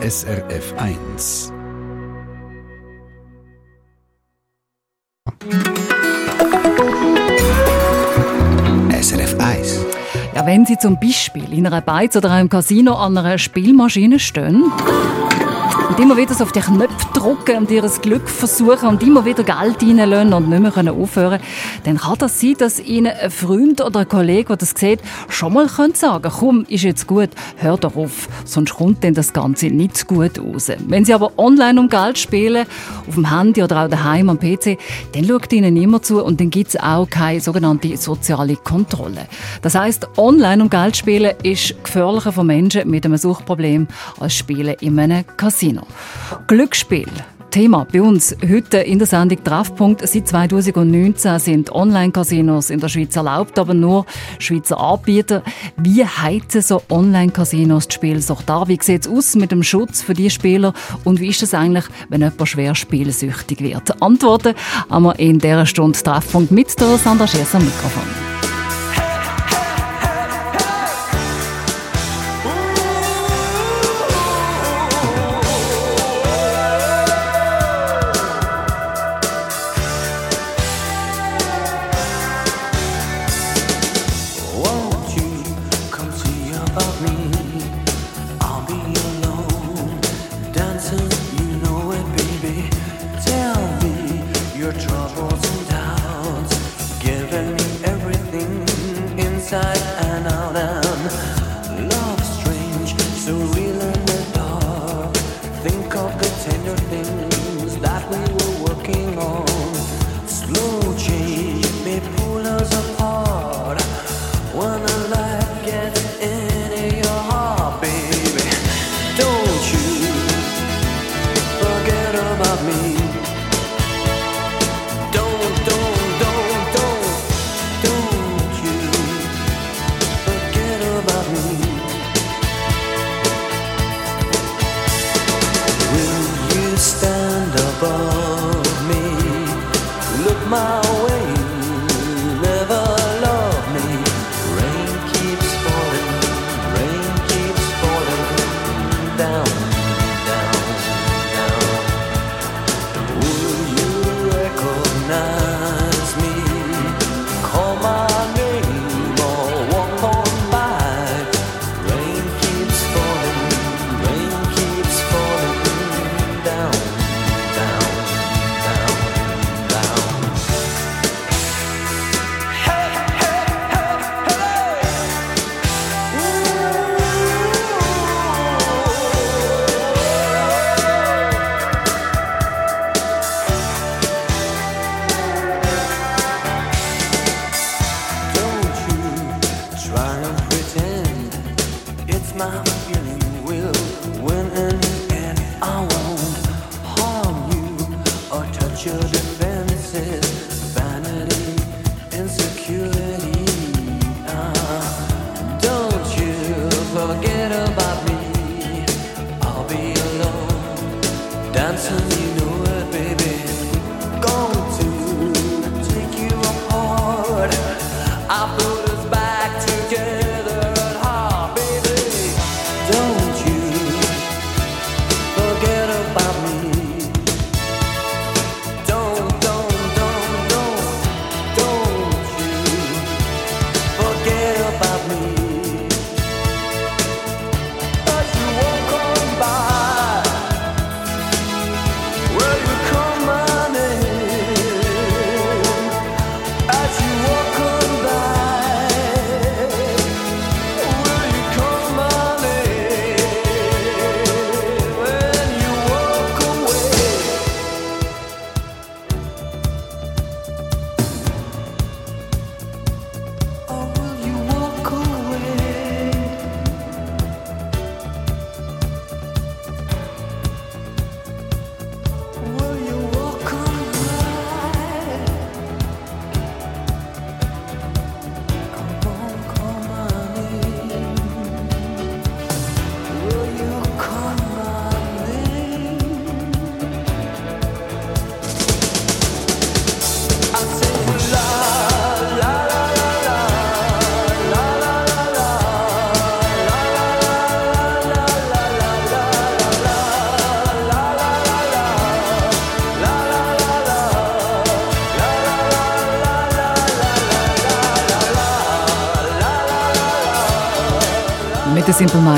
SRF 1. SRF 1. Ja, wenn Sie zum Beispiel in einer Beiz oder einem Casino an einer Spielmaschine stehen und immer wieder so auf die Knöpfe drücken und ihr Glück versuchen und immer wieder Geld reinlassen und nicht mehr aufhören dann kann das sein, dass Ihnen ein Freund oder ein Kollege, der das sieht, schon mal sagen könnte, komm, ist jetzt gut, hör doch auf, sonst kommt denn das Ganze nicht gut raus. Wenn Sie aber online um Geld spielen, auf dem Handy oder auch daheim am PC, dann schaut Ihnen niemand zu und dann gibt es auch keine sogenannte soziale Kontrolle. Das heißt, online um Geld spielen ist gefährlicher für Menschen mit einem Suchtproblem als Spielen in einem Casino. Glücksspiel. Thema bei uns heute in der Sendung Treffpunkt. Seit 2019 sind Online-Casinos in der Schweiz erlaubt, aber nur Schweizer Anbieter. Wie heizen so Online-Casinos die Spielsucht an? Wie sieht es aus mit dem Schutz für die Spieler? Und wie ist es eigentlich, wenn jemand schwer spielsüchtig wird? Antworten haben wir in dieser Stunde Treffpunkt mit der Sandra Schiess am Mikrofon.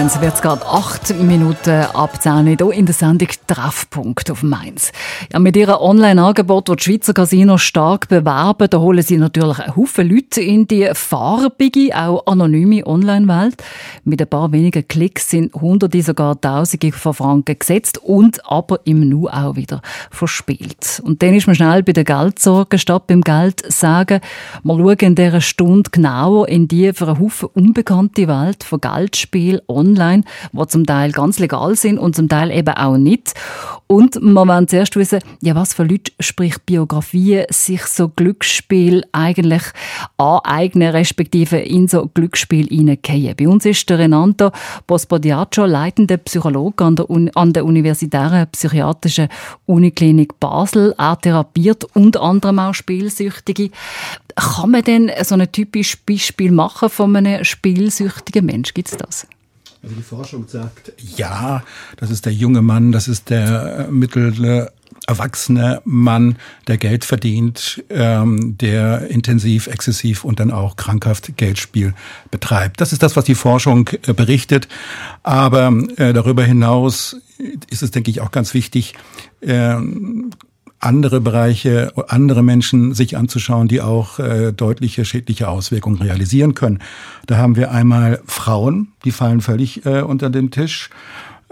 Mainz wird es gerade acht Minuten abzählen, hier in der Sendung Treffpunkt auf Mainz. Ja, mit ihrem Online-Angebot, das die Schweizer Casinos stark bewerben, da holen sie natürlich einen Haufen Leute in die farbige, auch anonyme Online-Welt. Mit ein paar wenigen Klicks sind Hunderte, sogar Tausende von Franken gesetzt und aber im Nu auch wieder verspielt. Und dann ist man schnell bei der Geldsorge statt beim Geld sagen, wir schauen in dieser Stunde genauer in die für einen Haufen unbekannte Welt von Geldspiel online, die zum Teil ganz legal sind und zum Teil eben auch nicht. Und man will zuerst wissen, ja, was für Leute, sprich Biografien, sich so Glücksspiel eigentlich aneignen, respektive in so Glücksspiel hineingehen. Bei uns ist der Renato Bospodiaccio, leitender Psychologe an der, Un an der Universitären Psychiatrischen Uniklinik Basel. Er therapiert unter anderem auch Spielsüchtige. Kann man denn so ein typisches Beispiel machen von einem spielsüchtigen Mensch? Gibt es das? Also die Forschung sagt, ja, das ist der junge Mann, das ist der äh, mittlere erwachsene Mann, der Geld verdient, ähm, der intensiv, exzessiv und dann auch krankhaft Geldspiel betreibt. Das ist das, was die Forschung äh, berichtet. Aber äh, darüber hinaus ist es, denke ich, auch ganz wichtig, äh, andere Bereiche, andere Menschen sich anzuschauen, die auch äh, deutliche schädliche Auswirkungen realisieren können. Da haben wir einmal Frauen, die fallen völlig äh, unter den Tisch.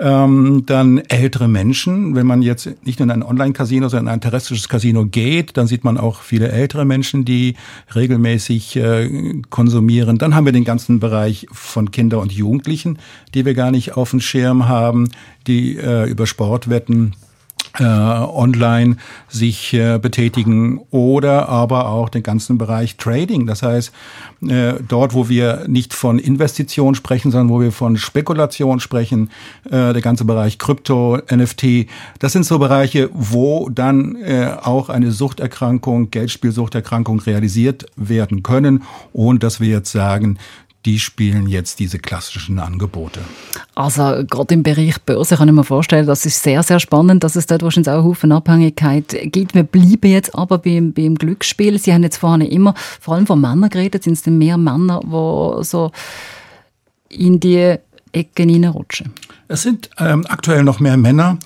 Ähm, dann ältere Menschen. Wenn man jetzt nicht in ein Online-Casino, sondern in ein terrestrisches Casino geht, dann sieht man auch viele ältere Menschen, die regelmäßig äh, konsumieren. Dann haben wir den ganzen Bereich von Kinder und Jugendlichen, die wir gar nicht auf dem Schirm haben, die äh, über Sportwetten äh, online sich äh, betätigen oder aber auch den ganzen Bereich Trading. Das heißt, äh, dort, wo wir nicht von Investition sprechen, sondern wo wir von Spekulation sprechen, äh, der ganze Bereich Krypto, NFT, das sind so Bereiche, wo dann äh, auch eine Suchterkrankung, Geldspielsuchterkrankung realisiert werden können, ohne dass wir jetzt sagen, die spielen jetzt diese klassischen Angebote. Also gerade im Bereich Börse kann ich mir vorstellen, das ist sehr, sehr spannend, dass es dort wahrscheinlich auch Haufen Abhängigkeit gibt. Wir bleiben jetzt aber beim, beim Glücksspiel. Sie haben jetzt vorhin immer vor allem von Männern geredet. Sind es denn mehr Männer, die so in die Ecken hineinrutschen? Es sind ähm, aktuell noch mehr Männer.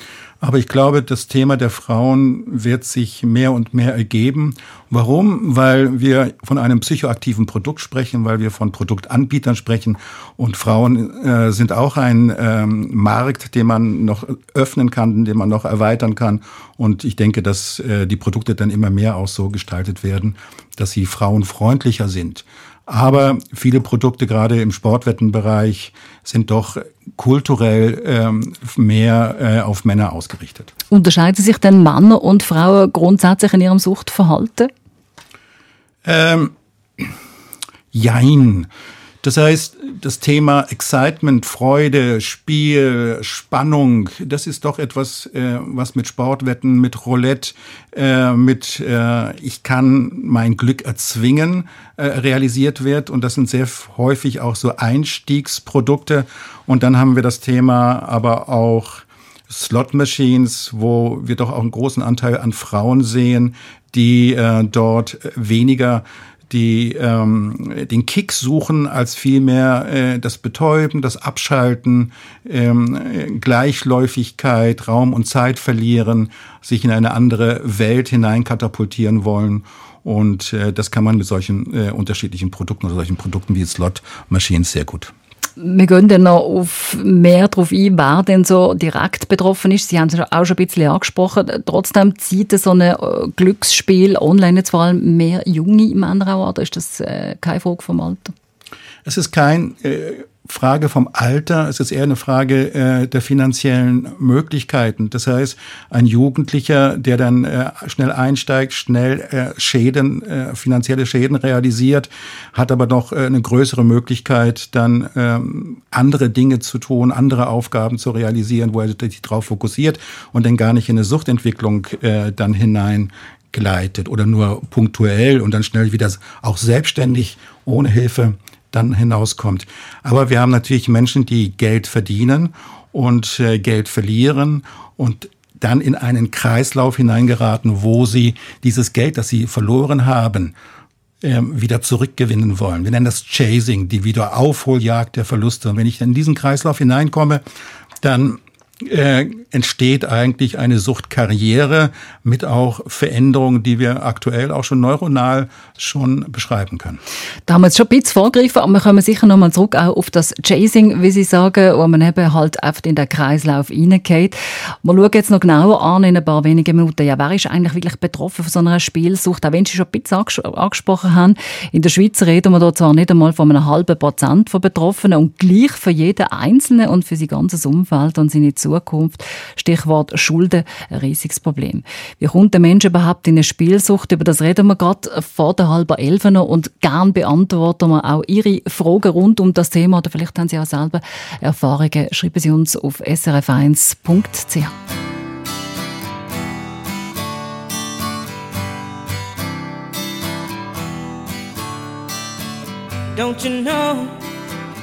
Aber ich glaube, das Thema der Frauen wird sich mehr und mehr ergeben. Warum? Weil wir von einem psychoaktiven Produkt sprechen, weil wir von Produktanbietern sprechen. Und Frauen äh, sind auch ein ähm, Markt, den man noch öffnen kann, den man noch erweitern kann. Und ich denke, dass äh, die Produkte dann immer mehr auch so gestaltet werden, dass sie frauenfreundlicher sind. Aber viele Produkte, gerade im Sportwettenbereich, sind doch kulturell ähm, mehr äh, auf Männer ausgerichtet. Unterscheiden sich denn Männer und Frauen grundsätzlich in ihrem Suchtverhalten? Ähm, jein. Das heißt, das Thema Excitement, Freude, Spiel, Spannung, das ist doch etwas, äh, was mit Sportwetten, mit Roulette, äh, mit äh, ich kann mein Glück erzwingen äh, realisiert wird. Und das sind sehr häufig auch so Einstiegsprodukte. Und dann haben wir das Thema aber auch Slot Machines, wo wir doch auch einen großen Anteil an Frauen sehen, die äh, dort weniger die ähm, den Kick suchen, als vielmehr äh, das Betäuben, das Abschalten, ähm, Gleichläufigkeit, Raum und Zeit verlieren, sich in eine andere Welt hineinkatapultieren wollen. Und äh, das kann man mit solchen äh, unterschiedlichen Produkten oder solchen Produkten wie Slot Machines sehr gut wir gehen dann noch auf mehr darauf ein, wer denn so direkt betroffen ist. Sie haben es auch schon ein bisschen angesprochen. Trotzdem zieht so ein äh, Glücksspiel online jetzt vor allem mehr junge Männer an, oder ist das äh, keine Frage vom Alter? Es ist kein äh, Frage vom Alter, es ist eher eine Frage äh, der finanziellen Möglichkeiten. Das heißt, ein Jugendlicher, der dann äh, schnell einsteigt, schnell äh, Schäden, äh, finanzielle Schäden realisiert, hat aber noch äh, eine größere Möglichkeit, dann ähm, andere Dinge zu tun, andere Aufgaben zu realisieren, wo er sich darauf fokussiert und dann gar nicht in eine Suchtentwicklung äh, dann hinein gleitet oder nur punktuell und dann schnell wieder auch selbstständig ohne Hilfe dann hinauskommt. Aber wir haben natürlich Menschen, die Geld verdienen und äh, Geld verlieren und dann in einen Kreislauf hineingeraten, wo sie dieses Geld, das sie verloren haben, ähm, wieder zurückgewinnen wollen. Wir nennen das Chasing, die Wiederaufholjagd der Verluste. Und wenn ich in diesen Kreislauf hineinkomme, dann äh, entsteht eigentlich eine Suchtkarriere mit auch Veränderungen, die wir aktuell auch schon neuronal schon beschreiben können. Da haben wir jetzt schon ein bisschen vorgegriffen, aber wir kommen sicher nochmal zurück auch auf das Chasing, wie Sie sagen, wo man eben halt einfach in den Kreislauf reingeht. Wir schauen jetzt noch genauer an in ein paar wenigen Minuten. Ja, wer ist eigentlich wirklich betroffen von so einer Spielsucht? Auch wenn Sie schon ein bisschen angesprochen haben, in der Schweiz reden wir da zwar nicht einmal von einem halben Prozent von Betroffenen und gleich für jeden Einzelnen und für sein ganzes Umfeld und seine Zukunft Stichwort Schulden, ein riesiges Problem. Wie kommt der Mensch überhaupt in eine Spielsucht? Über das reden wir gerade vor der halben Elf und gern beantworten wir auch Ihre Fragen rund um das Thema oder vielleicht haben Sie auch selber Erfahrungen. Schreiben Sie uns auf srf1.ch. Don't you know?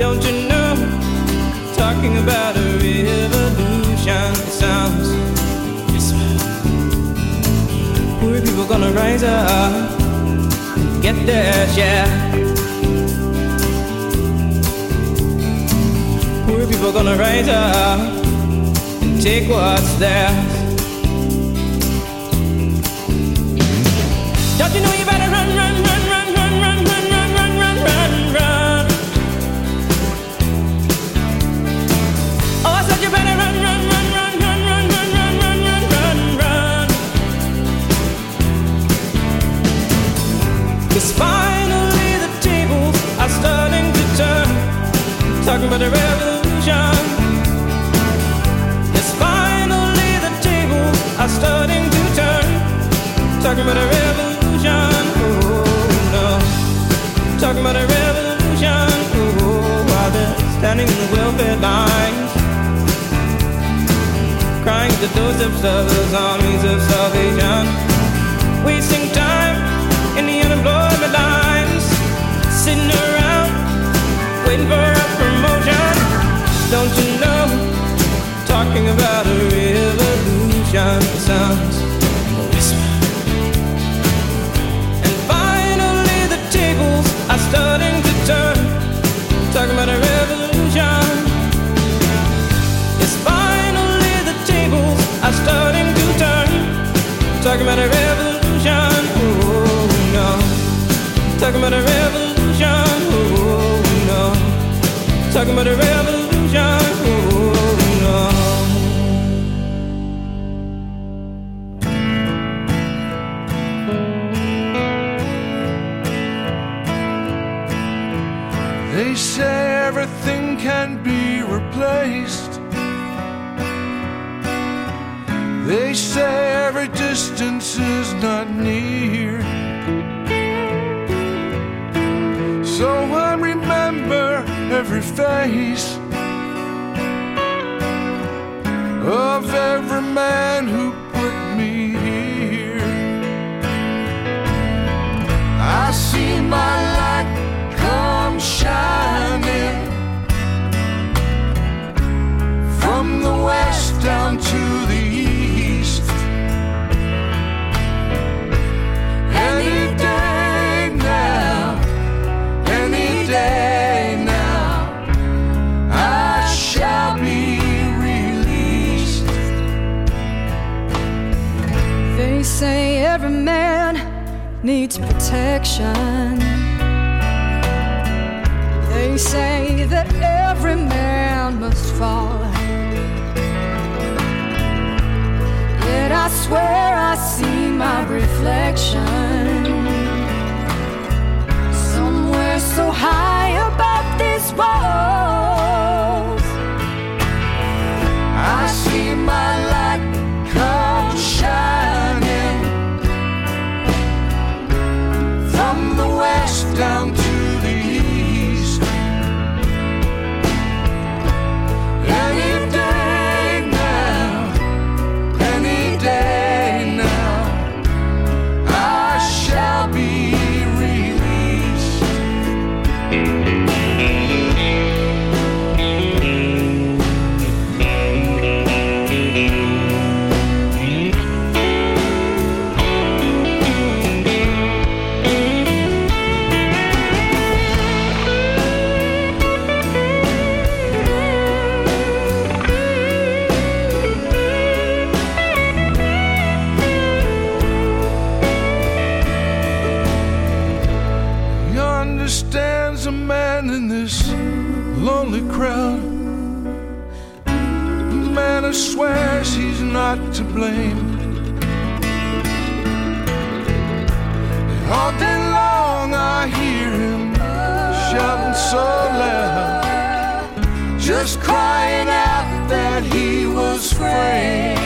Don't you know? Talking about a revolution sounds. Poor people gonna rise up, get their share. Poor people gonna rise up and take what's theirs. Don't you know you better run, run, Cause finally the tables are starting to turn. Talking about a revolution. Yes, finally the tables are starting to turn. Talking about a revolution. Oh no. Talking about a revolution. Oh, while they're standing in the welfare lines. Crying at the doorsteps of those armies of salvation. Wasting time Sitting around waiting for a promotion. Don't you know? Talking about a revolution sounds a whisper. And finally the tables are starting to turn. Talking about a revolution. Yes, finally the tables are starting to turn. Talking about a revolution. Oh no. Talking about a revolution. Oh, oh no. Talking about a revolution. Oh. They say everything can be replaced. They say every distance is not near. Every face of every man who put me here. I see my light come shining from the west all day long I hear him shouting so loud, just crying out that he was framed.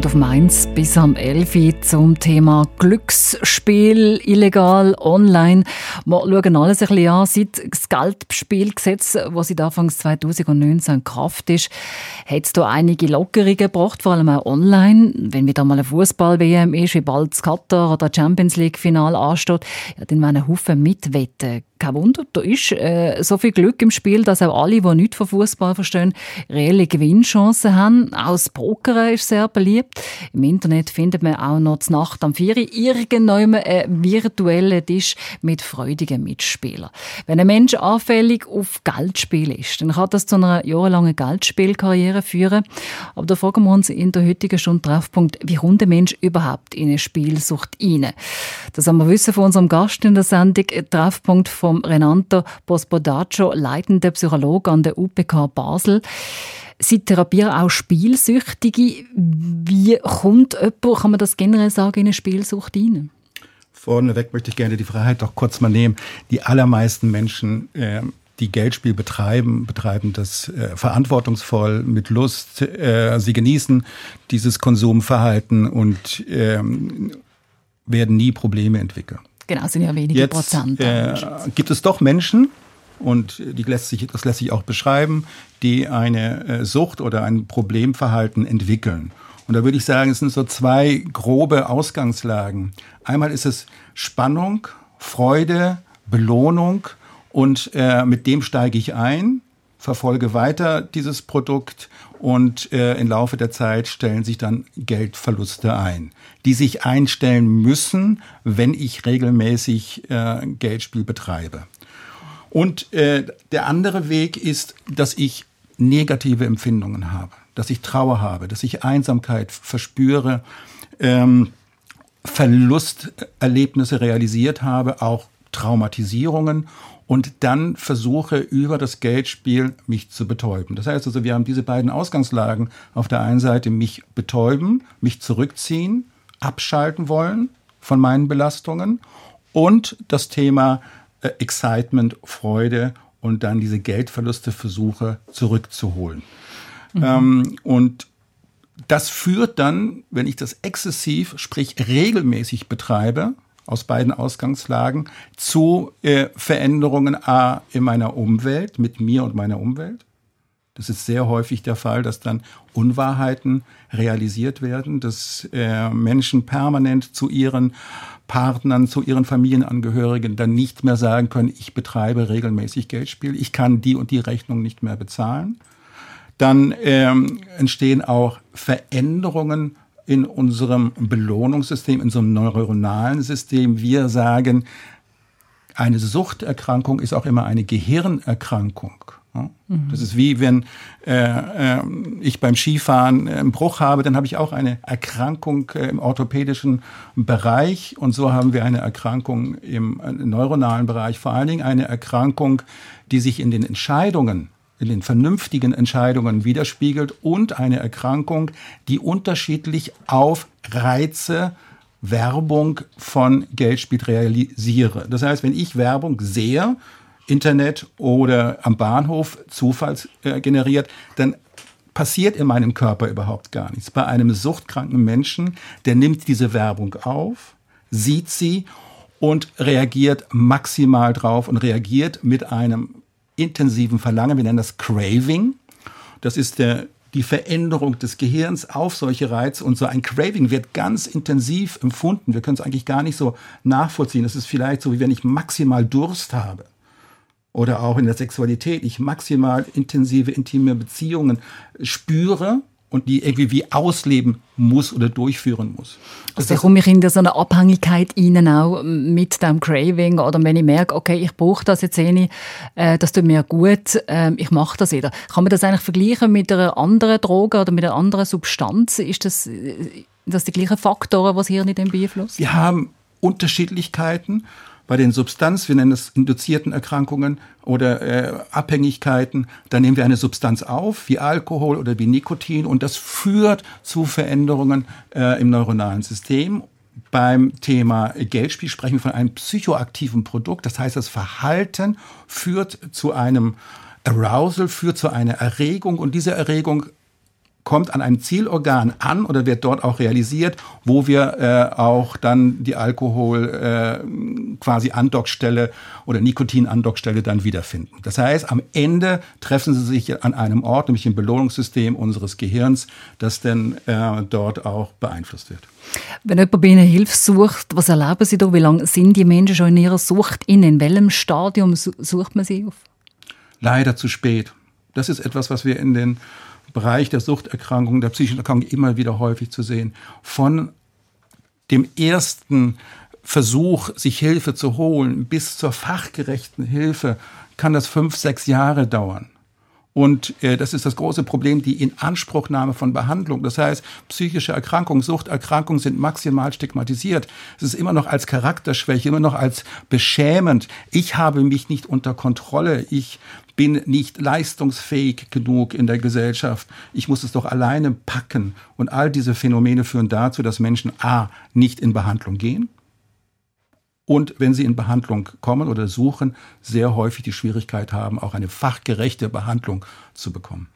32. Mainz bis am 11 Uhr zum Thema Glücksspiel, illegal, online. Wir schauen alles ein bisschen an. Seit das Geldspielgesetz, das seit Anfang 2019 in Kraft ist, hat es da einige Lockerungen gebracht, vor allem auch online. Wenn wieder mal eine Fußball-WM ist, wie bald das Qatar oder Champions League-Final ansteht, ja, dann werden Haufen mitwetten. Kein Wunder, da ist äh, so viel Glück im Spiel, dass auch alle, die nichts von Fußball verstehen, reelle Gewinnchancen haben. Auch das Pokern ist sehr beliebt. Im Internet findet man auch noch zur Nacht am 4 Uhr irgendwann einen virtuellen Tisch mit freudigen Mitspielern. Wenn ein Mensch anfällig auf Geldspiel ist, dann kann das zu einer jahrelangen Geldspielkarriere führen. Aber da fragen wir uns in der heutigen Stunde Treffpunkt, wie kommt ein Mensch überhaupt in eine Spielsucht rein? Das haben wir wissen von unserem Gast in der Sendung, Treffpunkt vom Renato Bospodaccio, leitender Psychologe an der UPK Basel. Sie therapieren auch Spielsüchtige. Wie kommt jemand, kann man das generell sagen, in eine Spielsucht rein? Vorneweg möchte ich gerne die Freiheit doch kurz mal nehmen. Die allermeisten Menschen, äh, die Geldspiel betreiben, betreiben das äh, verantwortungsvoll, mit Lust. Äh, sie genießen dieses Konsumverhalten und ähm, werden nie Probleme entwickeln. Genau, es sind ja wenige Jetzt Prozent. äh, gibt es doch Menschen, und die lässt sich, das lässt sich auch beschreiben, die eine äh, Sucht oder ein Problemverhalten entwickeln. Und da würde ich sagen, es sind so zwei grobe Ausgangslagen. Einmal ist es Spannung, Freude, Belohnung und äh, mit dem steige ich ein, verfolge weiter dieses Produkt und äh, im Laufe der Zeit stellen sich dann Geldverluste ein, die sich einstellen müssen, wenn ich regelmäßig äh, Geldspiel betreibe. Und äh, der andere Weg ist, dass ich negative Empfindungen habe, dass ich Trauer habe, dass ich Einsamkeit verspüre, ähm, Verlusterlebnisse realisiert habe, auch Traumatisierungen und dann versuche über das Geldspiel mich zu betäuben. Das heißt also, wir haben diese beiden Ausgangslagen. Auf der einen Seite mich betäuben, mich zurückziehen, abschalten wollen von meinen Belastungen und das Thema äh, Excitement, Freude und dann diese Geldverluste versuche zurückzuholen. Ähm, und das führt dann, wenn ich das exzessiv, sprich regelmäßig betreibe, aus beiden Ausgangslagen, zu äh, Veränderungen A in meiner Umwelt, mit mir und meiner Umwelt. Das ist sehr häufig der Fall, dass dann Unwahrheiten realisiert werden, dass äh, Menschen permanent zu ihren Partnern, zu ihren Familienangehörigen dann nicht mehr sagen können, ich betreibe regelmäßig Geldspiel, ich kann die und die Rechnung nicht mehr bezahlen. Dann ähm, entstehen auch Veränderungen in unserem Belohnungssystem, in unserem neuronalen System. Wir sagen, eine Suchterkrankung ist auch immer eine Gehirnerkrankung. Das ist wie wenn äh, äh, ich beim Skifahren einen Bruch habe, dann habe ich auch eine Erkrankung äh, im orthopädischen Bereich. Und so haben wir eine Erkrankung im äh, neuronalen Bereich, vor allen Dingen eine Erkrankung, die sich in den Entscheidungen in den vernünftigen Entscheidungen widerspiegelt und eine Erkrankung, die unterschiedlich auf Reize Werbung von Geldspiel realisiere. Das heißt, wenn ich Werbung sehe, Internet oder am Bahnhof Zufalls äh, generiert, dann passiert in meinem Körper überhaupt gar nichts. Bei einem suchtkranken Menschen, der nimmt diese Werbung auf, sieht sie und reagiert maximal drauf und reagiert mit einem intensiven Verlangen. Wir nennen das Craving. Das ist der, die Veränderung des Gehirns auf solche Reize. Und so ein Craving wird ganz intensiv empfunden. Wir können es eigentlich gar nicht so nachvollziehen. Es ist vielleicht so, wie wenn ich maximal Durst habe oder auch in der Sexualität ich maximal intensive, intime Beziehungen spüre und die irgendwie wie ausleben muss oder durchführen muss. Also da komme ich in so eine Abhängigkeit rein, auch mit dem Craving oder wenn ich merke, okay, ich brauche das jetzt eh nicht, äh, das tut mir gut, äh, ich mache das wieder. Kann man das eigentlich vergleichen mit einer anderen Droge oder mit einer anderen Substanz? Ist das, äh, das die gleichen Faktoren, die das Hirn in dem beeinflussen? Wir haben Unterschiedlichkeiten bei den Substanz, wir nennen es induzierten Erkrankungen oder äh, Abhängigkeiten, da nehmen wir eine Substanz auf, wie Alkohol oder wie Nikotin, und das führt zu Veränderungen äh, im neuronalen System. Beim Thema Geldspiel sprechen wir von einem psychoaktiven Produkt. Das heißt, das Verhalten führt zu einem Arousal, führt zu einer Erregung und diese Erregung kommt an einem Zielorgan an oder wird dort auch realisiert, wo wir äh, auch dann die Alkohol äh, quasi Andockstelle oder Nikotin-Andockstelle dann wiederfinden. Das heißt, am Ende treffen sie sich an einem Ort, nämlich im Belohnungssystem unseres Gehirns, das dann äh, dort auch beeinflusst wird. Wenn jemand bei Ihnen Hilfe sucht, was erleben Sie da? Wie lange sind die Menschen schon in ihrer Sucht in? In welchem Stadium sucht man sie auf? Leider zu spät. Das ist etwas, was wir in den Bereich der Suchterkrankungen, der psychischen Erkrankung immer wieder häufig zu sehen. Von dem ersten Versuch, sich Hilfe zu holen, bis zur fachgerechten Hilfe, kann das fünf, sechs Jahre dauern. Und äh, das ist das große Problem, die Inanspruchnahme von Behandlung. Das heißt, psychische Erkrankungen, Suchterkrankungen sind maximal stigmatisiert. Es ist immer noch als Charakterschwäche, immer noch als beschämend. Ich habe mich nicht unter Kontrolle. Ich bin nicht leistungsfähig genug in der Gesellschaft. Ich muss es doch alleine packen. Und all diese Phänomene führen dazu, dass Menschen A nicht in Behandlung gehen und wenn sie in Behandlung kommen oder suchen, sehr häufig die Schwierigkeit haben, auch eine fachgerechte Behandlung zu bekommen.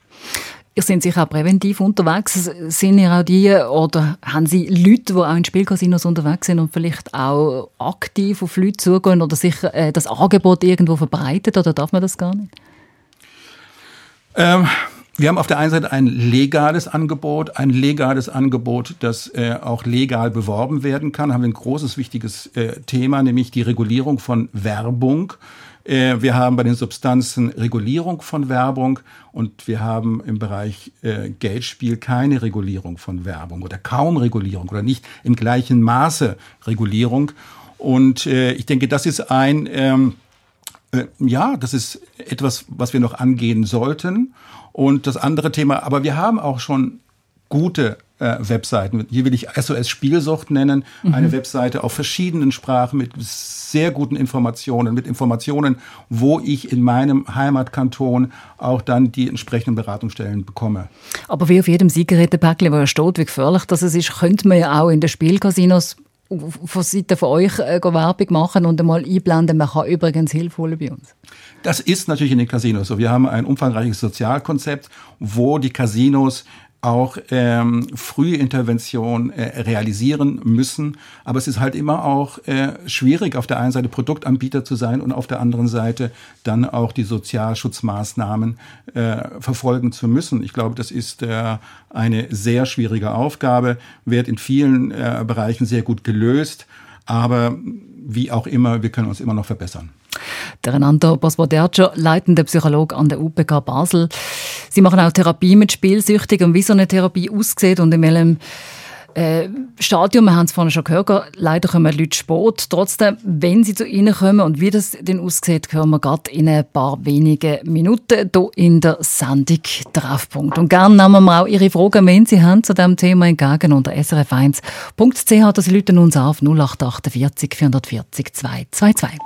Ihr seid sicher auch präventiv unterwegs. Sind ihr auch die, oder haben Sie Leute, die auch in Spielcasinos unterwegs sind und vielleicht auch aktiv auf Leute zugehen oder sich äh, das Angebot irgendwo verbreitet, oder darf man das gar nicht? Ähm, wir haben auf der einen Seite ein legales Angebot, ein legales Angebot, das äh, auch legal beworben werden kann. Da haben wir ein großes, wichtiges äh, Thema, nämlich die Regulierung von Werbung. Äh, wir haben bei den Substanzen Regulierung von Werbung und wir haben im Bereich äh, Geldspiel keine Regulierung von Werbung oder kaum Regulierung oder nicht im gleichen Maße Regulierung. Und äh, ich denke, das ist ein, ähm, äh, ja, das ist etwas, was wir noch angehen sollten. Und das andere Thema, aber wir haben auch schon gute äh, Webseiten. Hier will ich SOS Spielsucht nennen, mhm. eine Webseite auf verschiedenen Sprachen mit sehr guten Informationen, mit Informationen, wo ich in meinem Heimatkanton auch dann die entsprechenden Beratungsstellen bekomme. Aber wie auf jedem Zigarettenpäckchen, wo er steht, wie gefährlich das ist, könnte man ja auch in den Spielcasinos von Seite von euch äh, Werbung machen und einmal einblenden, man kann übrigens Hilfe holen bei uns. Das ist natürlich in den Casinos so. Wir haben ein umfangreiches Sozialkonzept, wo die Casinos auch ähm, frühe Intervention äh, realisieren müssen. Aber es ist halt immer auch äh, schwierig, auf der einen Seite Produktanbieter zu sein und auf der anderen Seite dann auch die Sozialschutzmaßnahmen äh, verfolgen zu müssen. Ich glaube, das ist äh, eine sehr schwierige Aufgabe, wird in vielen äh, Bereichen sehr gut gelöst. Aber wie auch immer, wir können uns immer noch verbessern. Der Renato Bospodercio, leitender Psychologe an der UPK Basel. Sie machen auch Therapie mit Spielsüchtigen und wie so eine Therapie aussieht und in welchem äh, Stadium, wir haben es vorhin schon gehört, leider kommen Leute spät. Trotzdem, wenn sie zu Ihnen kommen und wie das denn aussieht, hören wir gerade in ein paar wenigen Minuten hier in der Sendung Treffpunkt. Und gerne nehmen wir auch Ihre Fragen, wenn Sie haben, zu diesem Thema entgegen unter srf1.ch. Das Leute uns auf 0848 440 222.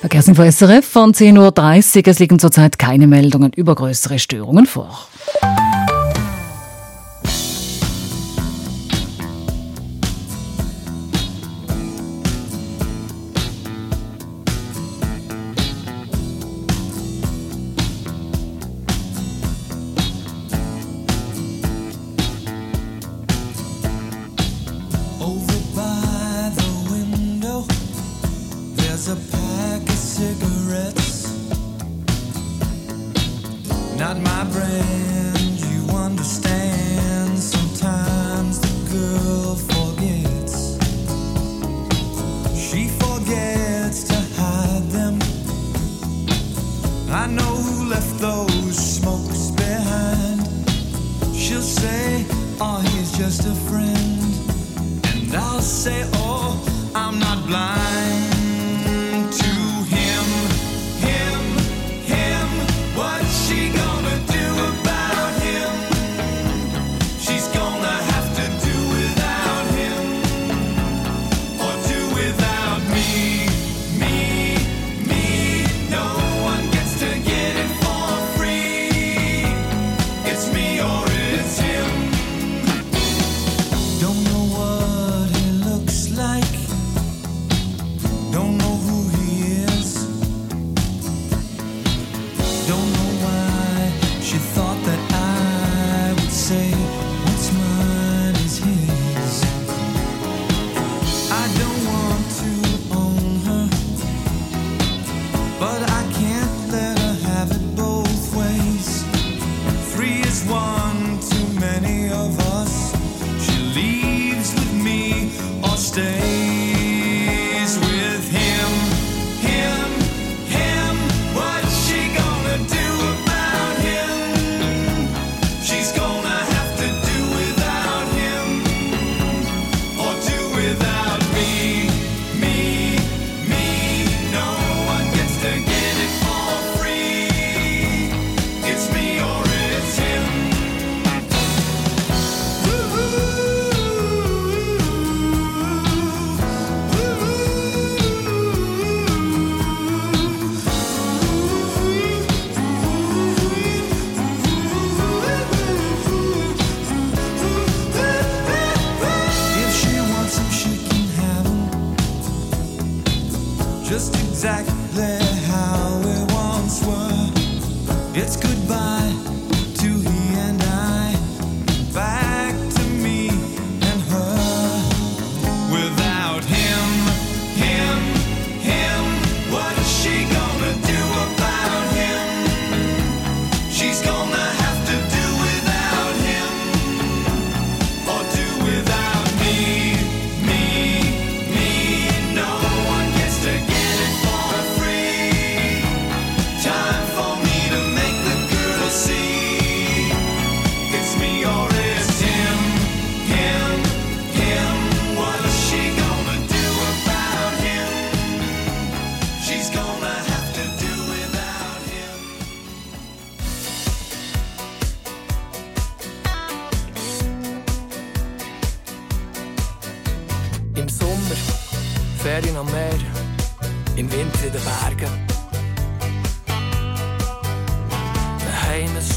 Verkehrsinfo SRF von 10.30 Uhr. Es liegen zurzeit keine Meldungen über größere Störungen vor.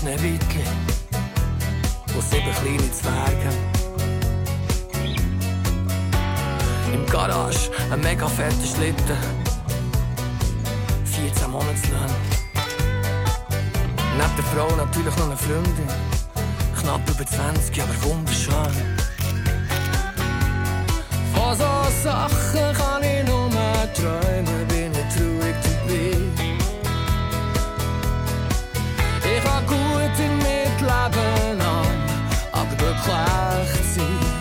Schneewittli und sieben kleine Zwerge. Im Garage ein mega fetter Schlitten, 14 Monatslöhne. Neben der Frau natürlich noch eine Freundin, knapp über 20, aber wunderschön. Von so Sachen kann ich nur träumen, kann gut damit leben, aber glücklich sein. Alles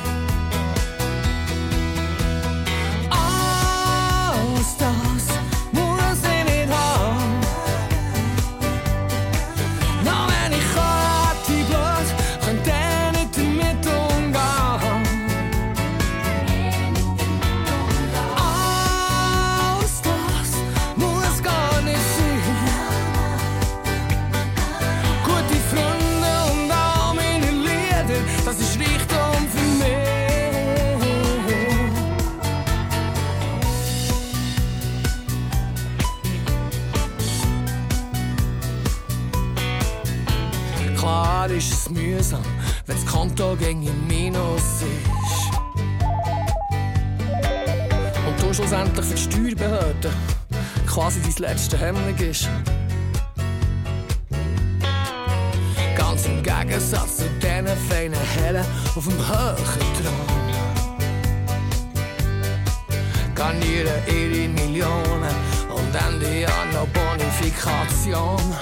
Konto gegen im Minus ist. Und du schlussendlich für die Steuerbehörde quasi dein letzte Hemmung ist. Ganz im Gegensatz zu diesen feinen Herren auf dem höheren Thron. Garnieren ihre Millionen und Ende Jahr noch Bonifikation.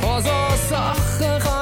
Von so Sachen kann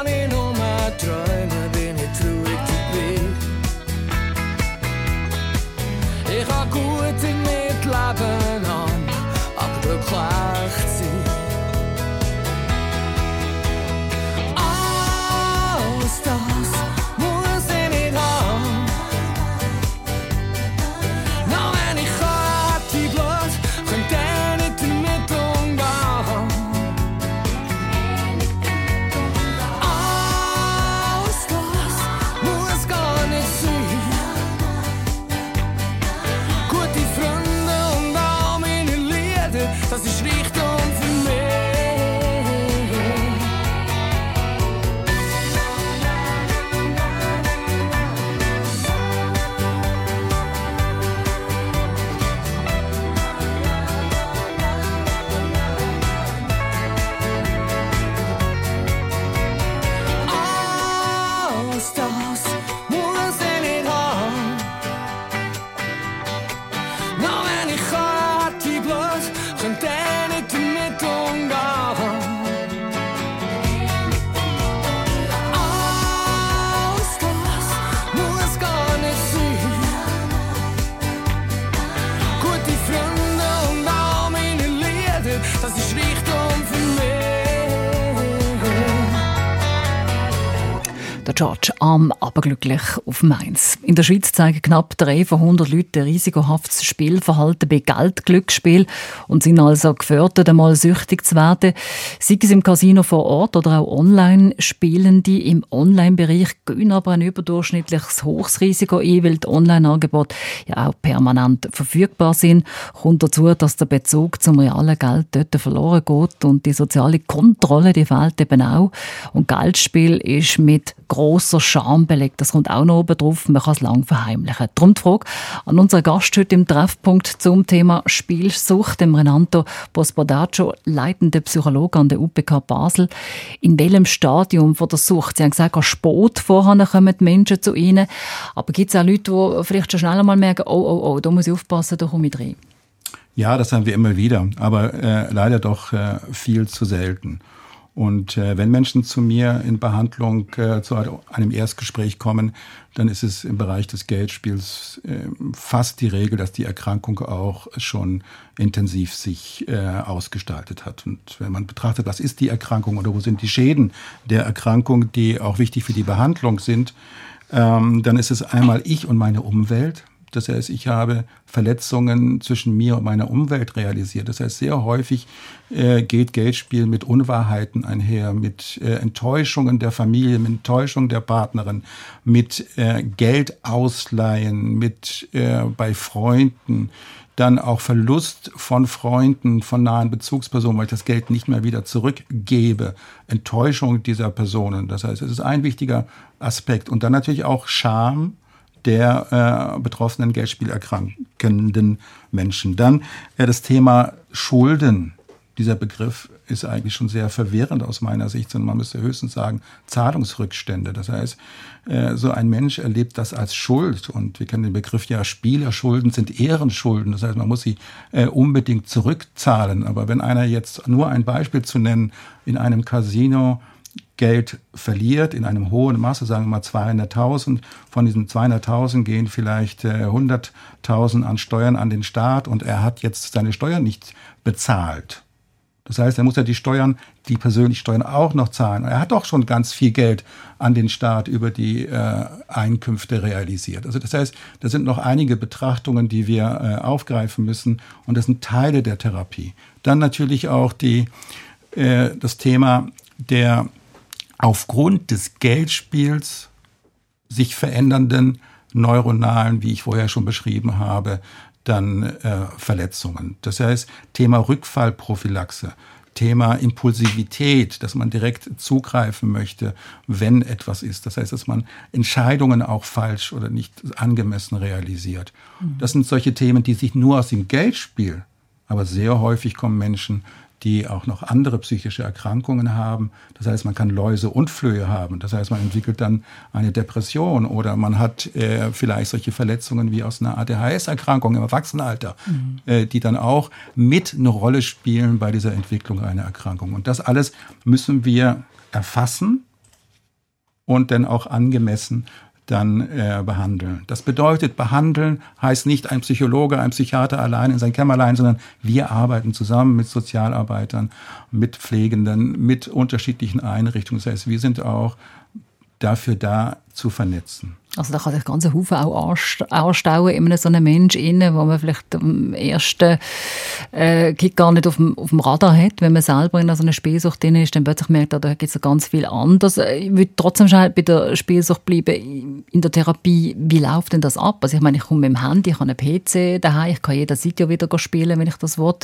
arm, aber glücklich auf Mainz. In der Schweiz zeigen knapp drei von 100 Leuten risikohaftes Spielverhalten bei Geldglücksspiel und sind also gefördert, einmal süchtig zu werden. Sei es im Casino vor Ort oder auch online. Spielende im Online-Bereich gehen aber ein überdurchschnittliches hohes Risiko ein, weil die Online-Angebote ja auch permanent verfügbar sind. Kommt dazu, dass der Bezug zum realen Geld dort verloren geht und die soziale Kontrolle, die fehlt eben auch. Und Geldspiel ist mit grosser Scham belegt. Das kommt auch noch oben drauf. Man kann es lang verheimlichen. Darum die Frage an unseren Gast heute im Treffpunkt zum Thema Spielsucht, dem Renato Bospodaccio, leitender Psychologe an der UPK Basel. In welchem Stadium von der Sucht? Sie haben gesagt, an Sport vorher kommen die Menschen zu Ihnen. Aber gibt es auch Leute, die vielleicht schon schnell einmal merken, oh, oh, oh, da muss ich aufpassen, da komme ich rein? Ja, das haben wir immer wieder, aber äh, leider doch äh, viel zu selten. Und äh, wenn Menschen zu mir in Behandlung äh, zu einem Erstgespräch kommen, dann ist es im Bereich des Geldspiels äh, fast die Regel, dass die Erkrankung auch schon intensiv sich äh, ausgestaltet hat. Und wenn man betrachtet, was ist die Erkrankung oder wo sind die Schäden der Erkrankung, die auch wichtig für die Behandlung sind, ähm, dann ist es einmal ich und meine Umwelt. Das heißt, ich habe Verletzungen zwischen mir und meiner Umwelt realisiert. Das heißt, sehr häufig äh, geht Geldspiel mit Unwahrheiten einher, mit äh, Enttäuschungen der Familie, mit Enttäuschung der Partnerin, mit äh, Geldausleihen, mit äh, bei Freunden, dann auch Verlust von Freunden, von nahen Bezugspersonen, weil ich das Geld nicht mehr wieder zurückgebe, Enttäuschung dieser Personen. Das heißt, es ist ein wichtiger Aspekt. Und dann natürlich auch Scham, der äh, betroffenen Geldspielerkrankenden Menschen. Dann äh, das Thema Schulden. dieser Begriff ist eigentlich schon sehr verwirrend aus meiner Sicht, sondern man müsste höchstens sagen Zahlungsrückstände. Das heißt, äh, so ein Mensch erlebt das als Schuld und wir kennen den Begriff ja Spielerschulden sind Ehrenschulden. Das heißt, man muss sie äh, unbedingt zurückzahlen. Aber wenn einer jetzt nur ein Beispiel zu nennen in einem Casino Geld verliert in einem hohen Maße, sagen wir mal 200.000. Von diesen 200.000 gehen vielleicht äh, 100.000 an Steuern an den Staat und er hat jetzt seine Steuern nicht bezahlt. Das heißt, er muss ja die Steuern, die persönlichen Steuern auch noch zahlen. Er hat doch schon ganz viel Geld an den Staat über die äh, Einkünfte realisiert. Also das heißt, da sind noch einige Betrachtungen, die wir äh, aufgreifen müssen und das sind Teile der Therapie. Dann natürlich auch die, äh, das Thema der aufgrund des Geldspiels sich verändernden neuronalen, wie ich vorher schon beschrieben habe, dann äh, Verletzungen. Das heißt, Thema Rückfallprophylaxe, Thema Impulsivität, dass man direkt zugreifen möchte, wenn etwas ist. Das heißt, dass man Entscheidungen auch falsch oder nicht angemessen realisiert. Mhm. Das sind solche Themen, die sich nur aus dem Geldspiel, aber sehr häufig kommen Menschen die auch noch andere psychische Erkrankungen haben. Das heißt, man kann Läuse und Flöhe haben. Das heißt, man entwickelt dann eine Depression oder man hat äh, vielleicht solche Verletzungen wie aus einer ADHS-Erkrankung im Erwachsenenalter, mhm. äh, die dann auch mit eine Rolle spielen bei dieser Entwicklung einer Erkrankung. Und das alles müssen wir erfassen und dann auch angemessen dann äh, behandeln. Das bedeutet, behandeln heißt nicht ein Psychologe, ein Psychiater allein in sein Kämmerlein, sondern wir arbeiten zusammen mit Sozialarbeitern, mit Pflegenden, mit unterschiedlichen Einrichtungen. Das heißt, wir sind auch dafür da zu vernetzen. Also da kann sich ganz Haufen auch anstauen in so einem Mensch innen, wo man vielleicht am ersten äh, Kick gar nicht auf dem, auf dem Radar hat, wenn man selber in so einer Spielsucht drin ist, dann plötzlich merkt, da gibt es ganz viel anderes. Ich würde trotzdem schon bei der Spielsucht bleiben. In der Therapie, wie läuft denn das ab? Also ich meine, ich komme mit dem Handy, ich habe einen PC daheim, ich kann jederzeit ja wieder spielen, wenn ich das will.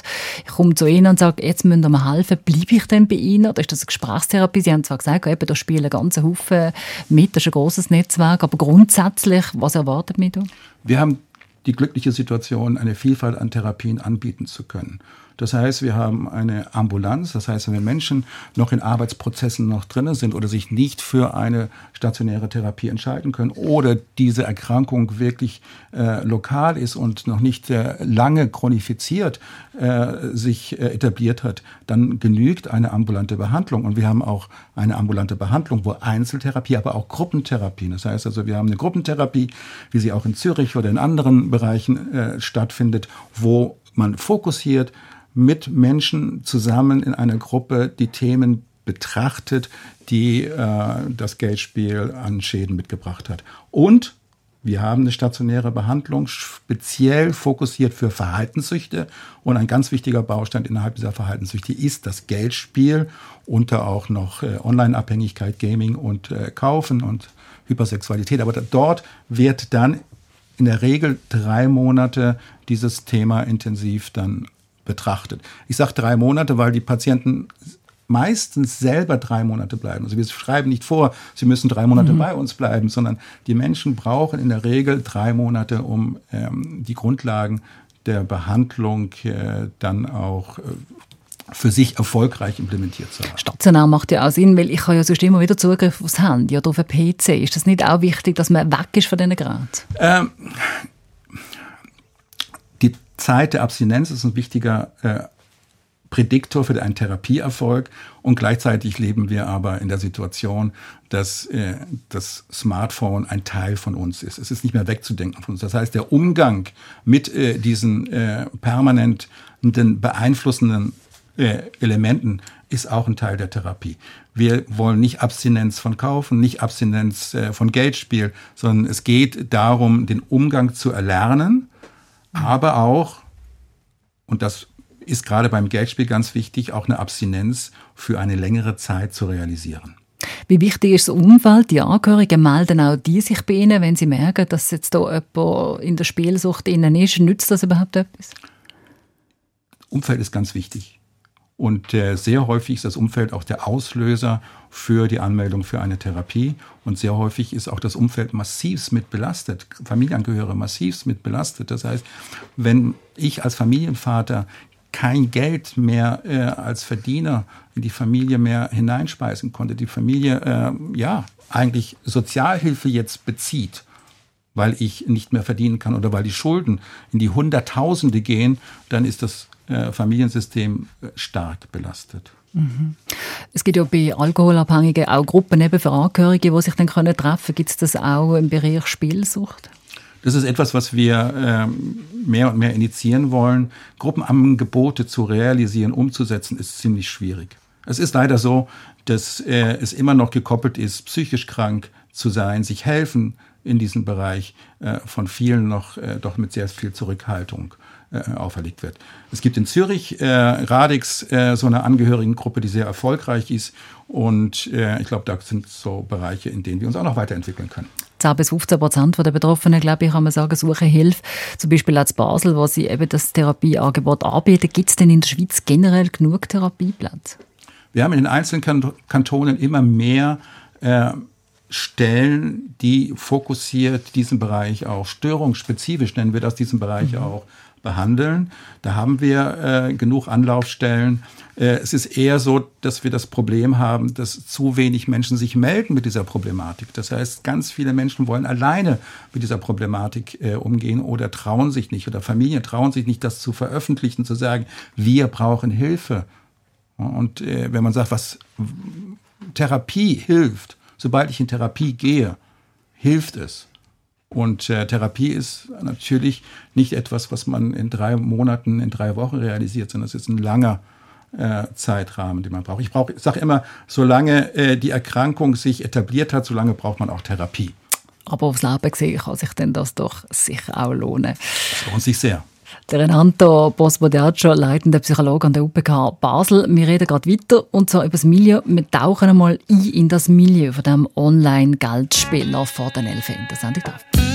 Ich komme zu Ihnen und sage, jetzt müssen wir mir helfen. Bleibe ich denn bei Ihnen? Oder ist das eine Gesprächstherapie? Sie haben zwar gesagt, eben, da spielen ganze Haufen mit, das ist ein grosses Netzwerk, aber grundsätzlich, was erwartet mich da? Wir haben die glückliche Situation, eine Vielfalt an Therapien anbieten zu können. Das heißt, wir haben eine Ambulanz. Das heißt, wenn Menschen noch in Arbeitsprozessen noch drinnen sind oder sich nicht für eine stationäre Therapie entscheiden können oder diese Erkrankung wirklich äh, lokal ist und noch nicht äh, lange chronifiziert äh, sich äh, etabliert hat, dann genügt eine ambulante Behandlung. Und wir haben auch eine ambulante Behandlung, wo Einzeltherapie, aber auch Gruppentherapie. Das heißt also, wir haben eine Gruppentherapie, wie sie auch in Zürich oder in anderen Bereichen äh, stattfindet, wo man fokussiert mit Menschen zusammen in einer Gruppe die Themen betrachtet, die äh, das Geldspiel an Schäden mitgebracht hat. Und wir haben eine stationäre Behandlung speziell fokussiert für Verhaltenssüchte. Und ein ganz wichtiger Baustein innerhalb dieser Verhaltenssüchte ist das Geldspiel, unter auch noch äh, Online-Abhängigkeit, Gaming und äh, Kaufen und Hypersexualität. Aber dort wird dann in der Regel drei Monate dieses Thema intensiv dann betrachtet. Ich sage drei Monate, weil die Patienten meistens selber drei Monate bleiben. Also wir schreiben nicht vor, sie müssen drei Monate mhm. bei uns bleiben, sondern die Menschen brauchen in der Regel drei Monate, um ähm, die Grundlagen der Behandlung äh, dann auch äh, für sich erfolgreich implementiert zu haben. Stationär macht ja auch Sinn, weil ich habe ja sonst immer wieder Zugriff aufs Handy oder auf den PC. Ist das nicht auch wichtig, dass man weg ist von diesen Geräten? Ähm, Zeit der Abstinenz ist ein wichtiger äh, Prädiktor für einen Therapieerfolg und gleichzeitig leben wir aber in der Situation, dass äh, das Smartphone ein Teil von uns ist. Es ist nicht mehr wegzudenken von uns. Das heißt, der Umgang mit äh, diesen äh, permanenten beeinflussenden äh, Elementen ist auch ein Teil der Therapie. Wir wollen nicht Abstinenz von Kaufen, nicht Abstinenz äh, von Geldspiel, sondern es geht darum, den Umgang zu erlernen aber auch, und das ist gerade beim Geldspiel ganz wichtig, auch eine Abstinenz für eine längere Zeit zu realisieren. Wie wichtig ist das Umfeld? Die Angehörigen melden auch die sich bei Ihnen, wenn sie merken, dass jetzt da jemand in der Spielsucht innen ist. Nützt das überhaupt etwas? Umfeld ist ganz wichtig. Und äh, sehr häufig ist das Umfeld auch der Auslöser für die Anmeldung für eine Therapie. Und sehr häufig ist auch das Umfeld massivst mit belastet, Familienangehörige massivst mit belastet. Das heißt, wenn ich als Familienvater kein Geld mehr äh, als Verdiener in die Familie mehr hineinspeisen konnte, die Familie äh, ja eigentlich Sozialhilfe jetzt bezieht, weil ich nicht mehr verdienen kann oder weil die Schulden in die Hunderttausende gehen, dann ist das äh, Familiensystem äh, stark belastet. Es gibt ja bei Alkoholabhängigen auch Gruppen eben für Angehörige, die sich dann können treffen. Gibt es das auch im Bereich Spielsucht? Das ist etwas, was wir ähm, mehr und mehr initiieren wollen. Gruppenangebote zu realisieren, umzusetzen, ist ziemlich schwierig. Es ist leider so, dass äh, es immer noch gekoppelt ist, psychisch krank zu sein, sich helfen in diesem Bereich äh, von vielen noch äh, doch mit sehr viel Zurückhaltung äh, auferlegt wird. Es gibt in Zürich äh, Radix äh, so eine Angehörigengruppe, die sehr erfolgreich ist. Und äh, ich glaube, da sind so Bereiche, in denen wir uns auch noch weiterentwickeln können. 10 bis 15 Prozent der Betroffenen, glaube ich, kann man sagen, suchen Hilfe. Zum Beispiel auch in Basel, wo sie eben das Therapieangebot anbieten. Gibt es denn in der Schweiz generell genug Therapieplätze? Wir haben in den einzelnen Kan- Kantonen immer mehr Stellen, die fokussiert diesen Bereich auch störungsspezifisch, nennen wir das, diesen Bereich auch behandeln. Da haben wir äh, genug Anlaufstellen. Äh, es ist eher so, dass wir das Problem haben, dass zu wenig Menschen sich melden mit dieser Problematik. Das heißt, ganz viele Menschen wollen alleine mit dieser Problematik äh, umgehen oder trauen sich nicht oder Familien trauen sich nicht, das zu veröffentlichen, zu sagen, wir brauchen Hilfe. Und äh, wenn man sagt, was Therapie hilft, sobald ich in Therapie gehe, hilft es. Und äh, Therapie ist natürlich nicht etwas, was man in drei Monaten, in drei Wochen realisiert, sondern es ist ein langer äh, Zeitrahmen, den man braucht. Ich brauche, ich sage immer, solange äh, die Erkrankung sich etabliert hat, solange braucht man auch Therapie. Aber aufs Leben gesehen kann sich denn das doch sicher auch lohnen. Das lohnt sich sehr. Der Renato Bosbodiaccio, leitender Psychologe an der UPK Basel. Wir reden gerade weiter und zwar über das Milieu. Wir tauchen einmal ein in das Milieu von dem Online-Geldspieler vor den Elfen in der Sendung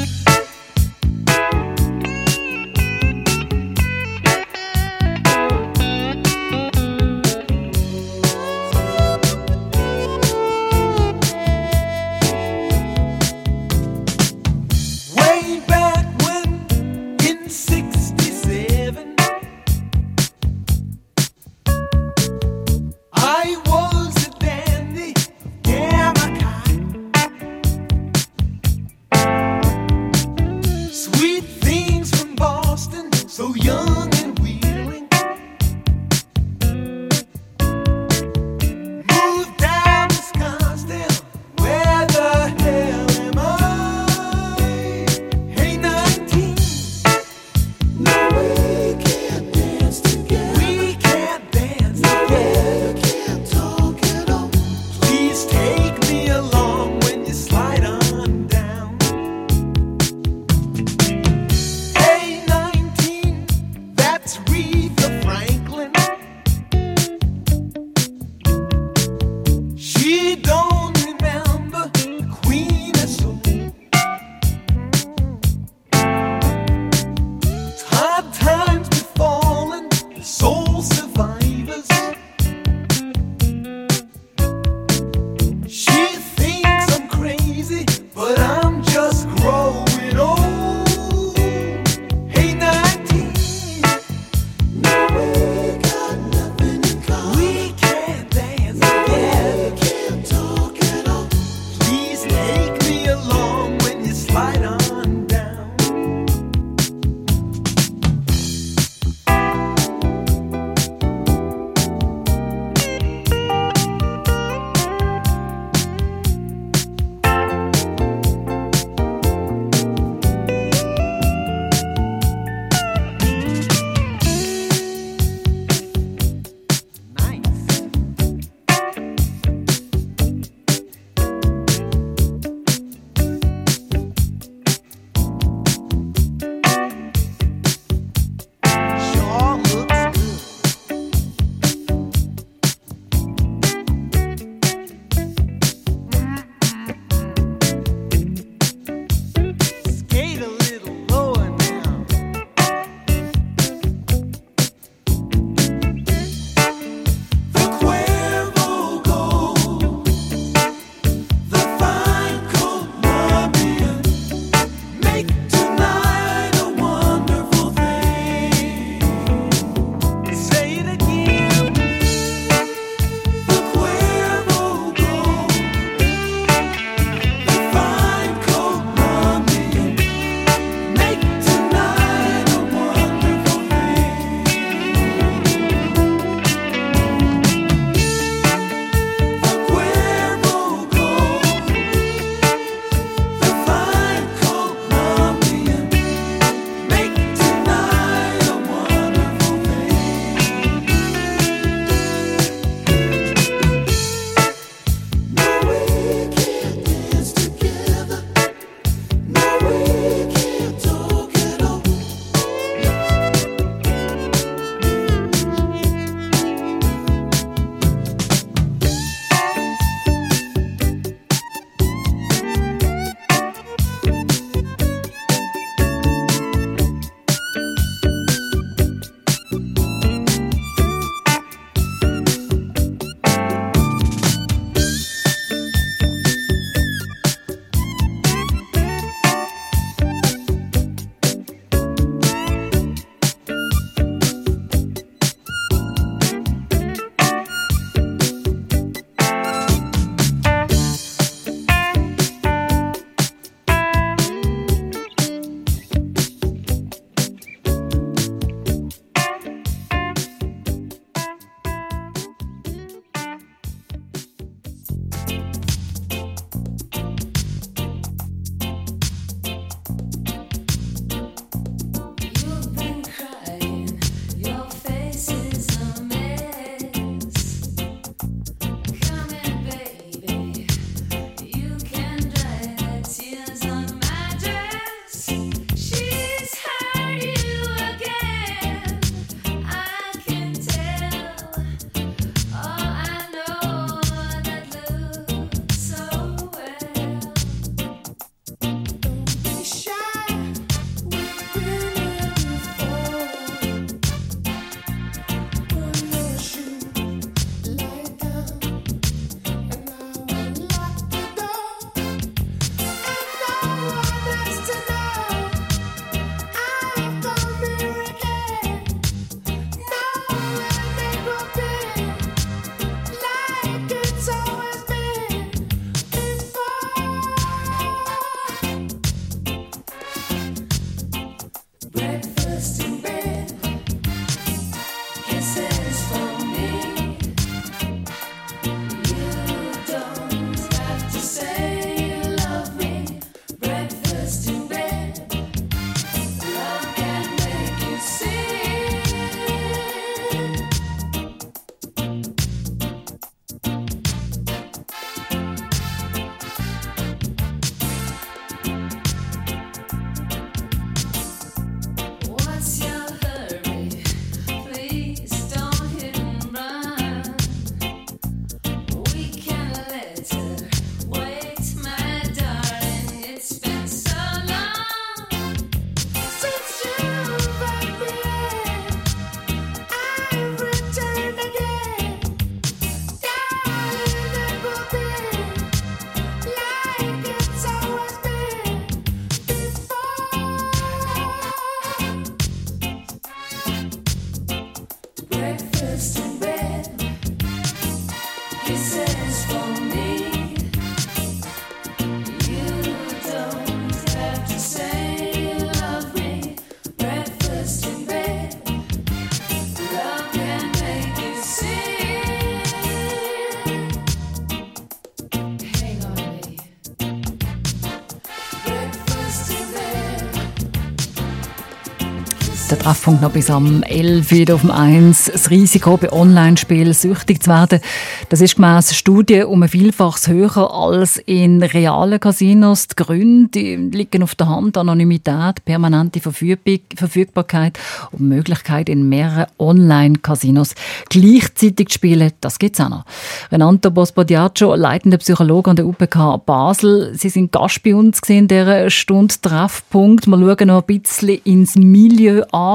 Treffpunkt noch bis am 11 wieder auf dem 1. Das Risiko bei Online-Spielen süchtig zu werden, das ist gemäss Studien um ein Vielfaches höher als in realen Casinos. Die Gründe liegen auf der Hand. Anonymität, permanente Verfügbarkeit und Möglichkeit in mehreren Online-Casinos gleichzeitig zu spielen, das gibt es auch noch. Renato Bospodiaccio, leitender Psychologe an der UPK Basel. Sie sind Gast bei uns in dieser Stunde Treffpunkt. Wir schauen noch ein bisschen ins Milieu an.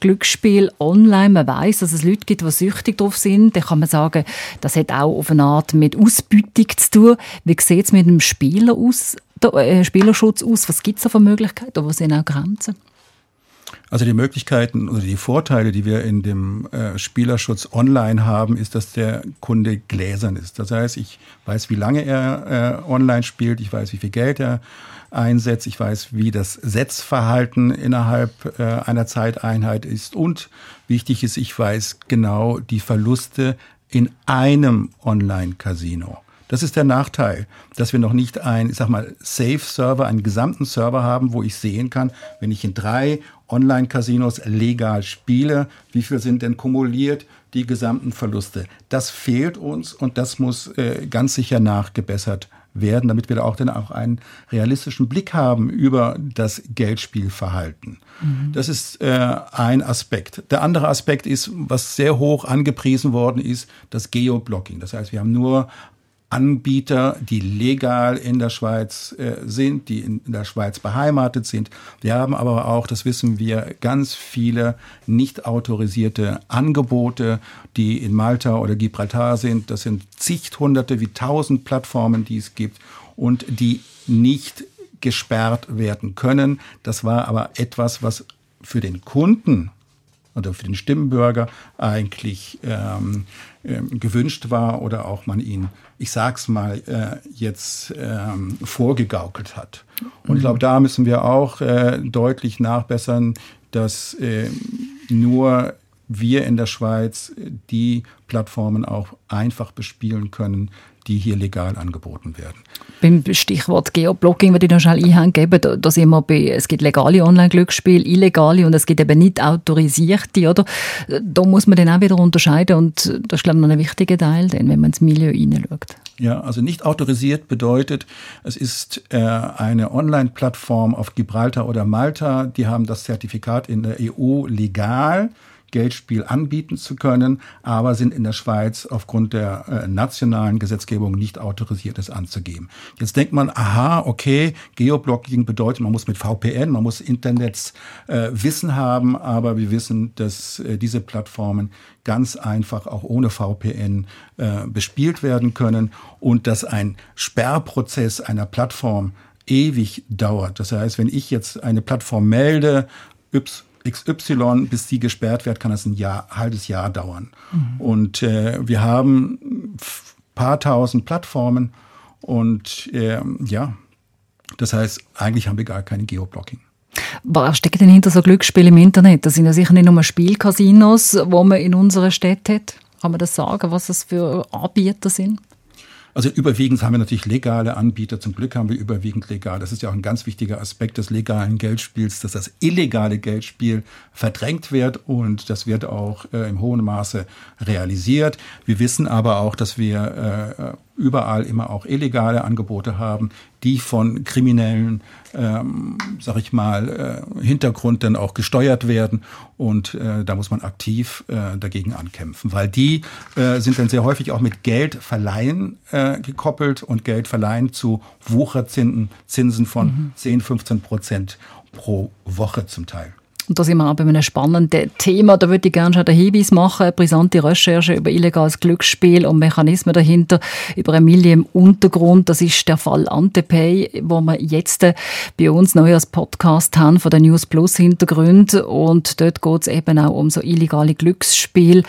Glücksspiel online. Man weiß, dass es Leute gibt, die süchtig drauf sind. Dann kann man sagen, das hat auch auf eine Art mit Ausbeutung zu tun. Wie sieht es mit dem Spieler aus, der, äh, Spielerschutz aus? Was gibt es da für Möglichkeiten? Wo sind auch Grenzen? Also die Möglichkeiten oder die Vorteile, die wir in dem äh, Spielerschutz online haben, ist, dass der Kunde gläsern ist. Das heißt, ich weiß, wie lange er äh, online spielt, ich weiß, wie viel Geld er einsetzt, ich weiß, wie das Setzverhalten innerhalb äh, einer Zeiteinheit ist und wichtig ist, ich weiß genau die Verluste in einem Online-Casino. Das ist der Nachteil, dass wir noch nicht ein, ich sag mal, Safe-Server, einen gesamten Server haben, wo ich sehen kann, wenn ich in drei Online-Casinos legal spiele, wie viel sind denn kumuliert die gesamten Verluste. Das fehlt uns und das muss äh, ganz sicher nachgebessert werden, damit wir da auch dann auch einen realistischen Blick haben über das Geldspielverhalten. Mhm. Das ist äh, ein Aspekt. Der andere Aspekt ist, was sehr hoch angepriesen worden ist, das Geoblocking. Das heißt, wir haben nur Anbieter, die legal in der Schweiz äh, sind, die in, der Schweiz beheimatet sind. Wir haben aber auch, das wissen wir, ganz viele nicht autorisierte Angebote, die in Malta oder Gibraltar sind. Das sind zigthunderte wie tausend Plattformen, die es gibt und die nicht gesperrt werden können. Das war aber etwas, was für den Kunden oder für den Stimmbürger eigentlich ähm, äh, gewünscht war oder auch man ihn, ich sag's mal, äh, jetzt ähm, vorgegaukelt hat. Und ich glaube, da müssen wir auch äh, deutlich nachbessern, dass äh, nur wir in der Schweiz die Plattformen auch einfach bespielen können, die hier legal angeboten werden. Beim Stichwort Geoblocking würde ich noch schnell einhängen. Da, da sind wir bei, es gibt legale Online-Glücksspiele, illegale und es gibt eben nicht autorisierte. Oder? Da muss man dann auch wieder unterscheiden und das ist, glaube ich, noch ein wichtiger Teil, denn, wenn man ins Milieu hineinschaut. Ja, also nicht autorisiert bedeutet, es ist äh, eine Online-Plattform auf Gibraltar oder Malta, die haben das Zertifikat in der EU legal Geldspiel anbieten zu können, aber sind in der Schweiz aufgrund der äh, nationalen Gesetzgebung nicht autorisiert, es anzugeben. Jetzt denkt man, aha, okay, Geoblocking bedeutet, man muss mit VPN, man muss Internets äh, Wissen haben, aber wir wissen, dass äh, diese Plattformen ganz einfach auch ohne VPN äh, bespielt werden können und dass ein Sperrprozess einer Plattform ewig dauert. Das heißt, wenn ich jetzt eine Plattform melde, XY, bis die gesperrt wird, kann das ein Jahr, halbes Jahr dauern. Mhm. Und äh, wir haben ein paar tausend Plattformen und äh, ja, das heißt, eigentlich haben wir gar keine Geoblocking. Was steckt denn hinter so Glücksspielen im Internet? Das sind ja sicher nicht nur Spielcasinos, wo man in unserer Stadt hat. Kann man das sagen, was das für Anbieter sind? Also überwiegend haben wir natürlich legale Anbieter. Zum Glück haben wir überwiegend legal. Das ist ja auch ein ganz wichtiger Aspekt des legalen Geldspiels, dass das illegale Geldspiel verdrängt wird und das wird auch äh, im hohen Maße realisiert. Wir wissen aber auch, dass wir äh, überall immer auch illegale Angebote haben, die von kriminellen, ähm, sag ich mal, äh, Hintergrund dann auch gesteuert werden. Und äh, da muss man aktiv äh, dagegen ankämpfen, weil die äh, sind dann sehr häufig auch mit Geldverleihen äh, gekoppelt und Geldverleihen zu Wucherzinsen Zinsen von mhm. 10, 15 Prozent pro Woche zum Teil. Und da sind wir auch bei einem spannenden Thema. Da würde ich gerne schon den Hinweis machen. Eine brisante Recherche über illegales Glücksspiel und Mechanismen dahinter, über Emilie im Untergrund. Das ist der Fall Antepay, wo wir jetzt bei uns neu als Podcast haben von der News Plus Hintergrund. Und dort geht es eben auch um so illegale Glücksspiel,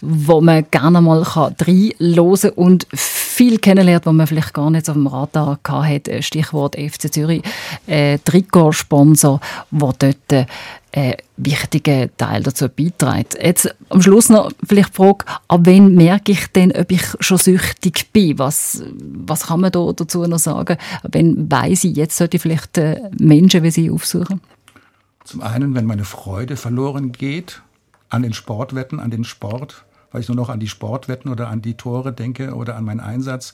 wo man gerne mal reinhören kann und viel kennenlernt, was man vielleicht gar nicht auf dem Radar hatte. Stichwort FC Zürich, äh, Trikotsponsor, wo dort äh, wichtigen Teil dazu beiträgt. Jetzt am Schluss noch vielleicht die Frage, ab wann merke ich denn, ob ich schon süchtig bin? Was, was kann man da dazu noch sagen? Ab wann weiss ich, jetzt sollte ich vielleicht äh, Menschen wie Sie aufsuchen? Zum einen, wenn meine Freude verloren geht an den Sportwetten, an den Sport, weil ich nur noch an die Sportwetten oder an die Tore denke oder an meinen Einsatz.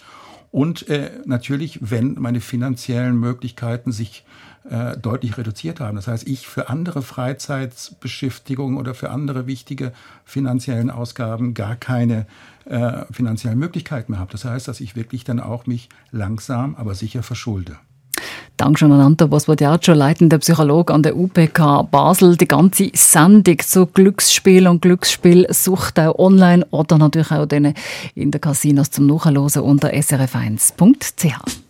Und äh, natürlich, wenn meine finanziellen Möglichkeiten sich äh, deutlich reduziert haben. Das heißt, ich für andere Freizeitbeschäftigungen oder für andere wichtige finanziellen Ausgaben gar keine äh, finanziellen Möglichkeiten mehr habe. Das heißt, dass ich wirklich dann auch mich langsam, aber sicher verschulde. Dankeschön an Anto Bosbodiaccio, leitender Psychologe an der UPK Basel. Die ganze Sendung zu Glücksspiel und Glücksspielsucht auch online oder natürlich auch in den Casinos zum Nachhören unter srf1.ch.